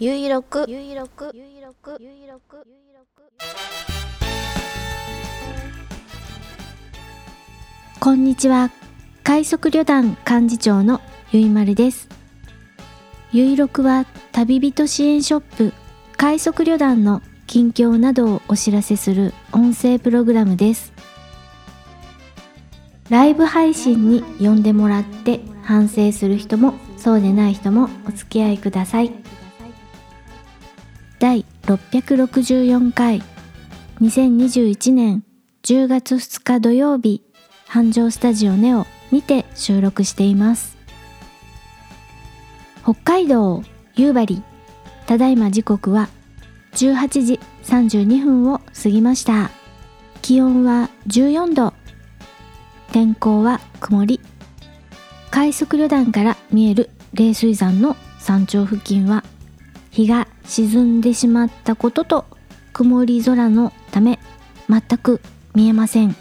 ゆいろくゆいろくゆいろくゆいろくゆいろくこんにちは。快速旅団幹事長のゆいまるです。ゆいろくは旅人支援ショップ。快速旅団の近況などをお知らせする音声プログラムです。ライブ配信に呼んでもらって反省する人もそうでない人もお付き合いください。第664回。2021年10月2日土曜日。繁盛スタジオネオにて収録しています。北海道夕張。ただいま時刻は18時32分を過ぎました。気温は14度。天候は曇り。快速旅団から見える冷水山の山頂付近は日が沈んでしまったことと曇り空のため全く見えません。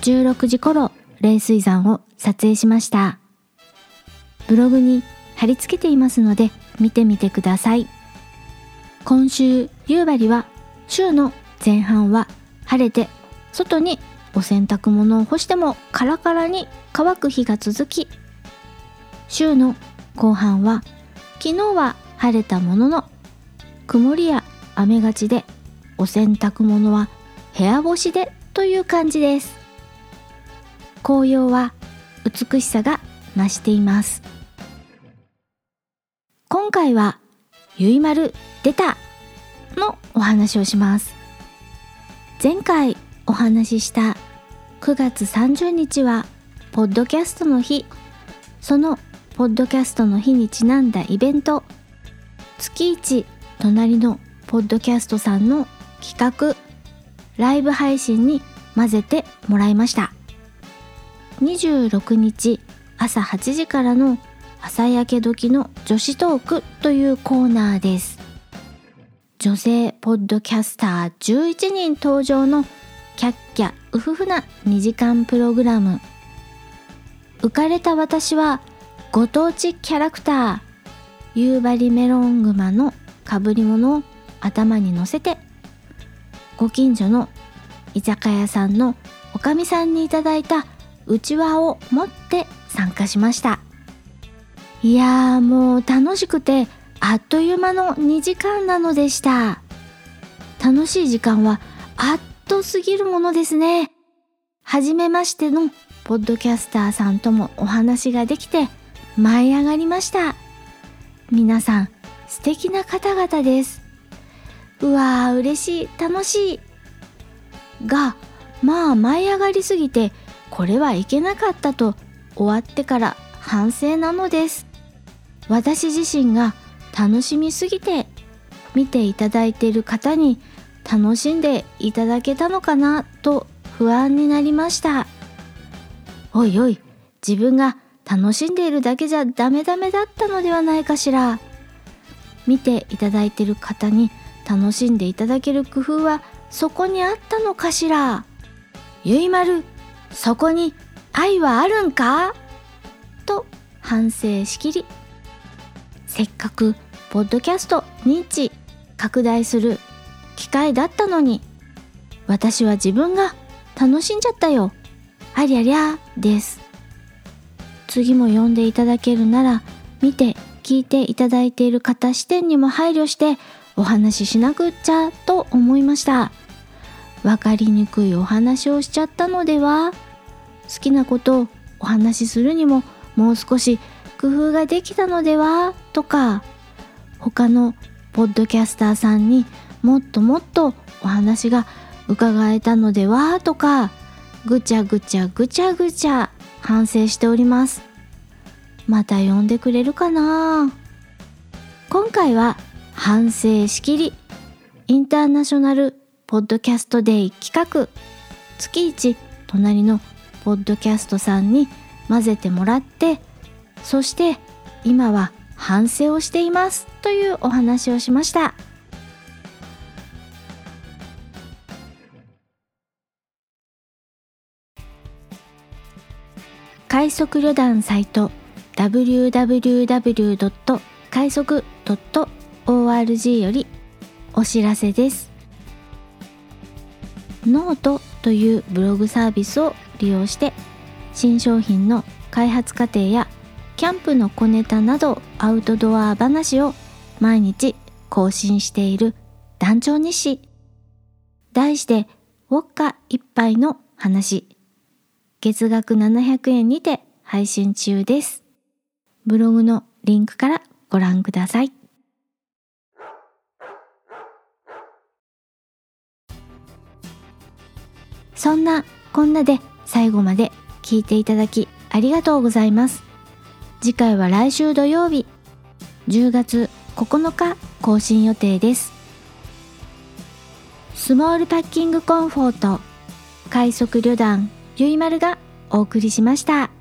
16時頃冷水山を撮影しました。ブログに貼り付けていますので見てみてください。今週夕張は週の前半は晴れて外にお洗濯物を干してもカラカラに乾く日が続き週の後半は昨日は晴れたものの曇りや雨がちでお洗濯物は部屋干しでという感じです。紅葉は美しさが増しています。今回はゆいまる出たのお話をします。前回お話しした9月30日はポッドキャストの日。そのポッドキャストの日にちなんだイベント月一隣のポッドキャストさんの企画ライブ配信に混ぜてもらいました。26日朝8時からの朝焼け時の女子トークというコーナーです。女性ポッドキャスター11人登場のキャッキャウフフな2時間プログラム。浮かれた私はご当地キャラクター夕張メロングマのかぶり物を頭に乗せてご近所の居酒屋さんのおかみさんにいただいたうちわを持って参加しました。いやーもう楽しくてあっという間の2時間なのでした。楽しい時間はあっと過ぎるものですね。初めましてのポッドキャスターさんともお話ができて舞い上がりました。皆さん素敵な方々です。うわー嬉しい楽しい。がまあ舞い上がりすぎてこれはいけなかったと終わってから反省なのです。私自身が楽しみすぎて見ていただいている方に楽しんでいただけたのかなと不安になりました。おいおい自分が楽しんでいるだけじゃダメダメだったのではないかしら。見ていただいている方に楽しんでいただける工夫はそこにあったのかしら。ゆいまるそこに愛はあるんか？と反省しきり。せっかくポッドキャスト認知拡大する機会だったのに私は自分が楽しんじゃったよ。ありゃりゃです。次も読んでいただけるなら見て聞いていただいている方視点にも配慮してお話ししなくっちゃと思いました。わかりにくいお話をしちゃったのでは好きなことをお話しするにももう少し工夫ができたのではとか他のポッドキャスターさんにもっともっとお話が伺えたのではとかぐちゃぐちゃぐちゃぐちゃ反省しております。また呼んでくれるかな？今回は反省しきりインターナショナルポッドキャストデイ企画。月一隣のポッドキャストさんに混ぜてもらってそして今は反省をしていますというお話をしました。快速旅団サイト www. 快速 .org よりお知らせですノートというブログサービスを利用して新商品の開発過程やキャンプの小ネタなどアウトドア話を毎日更新している団長日誌題してウォッカ一杯の話月額700円にて配信中です。ブログのリンクからご覧ください。そんなこんなで最後まで聞いていただきありがとうございます。次回は来週土曜日10月9日更新予定です。スモールパッキングコンフォート快速旅団ゆいまるがお送りしました。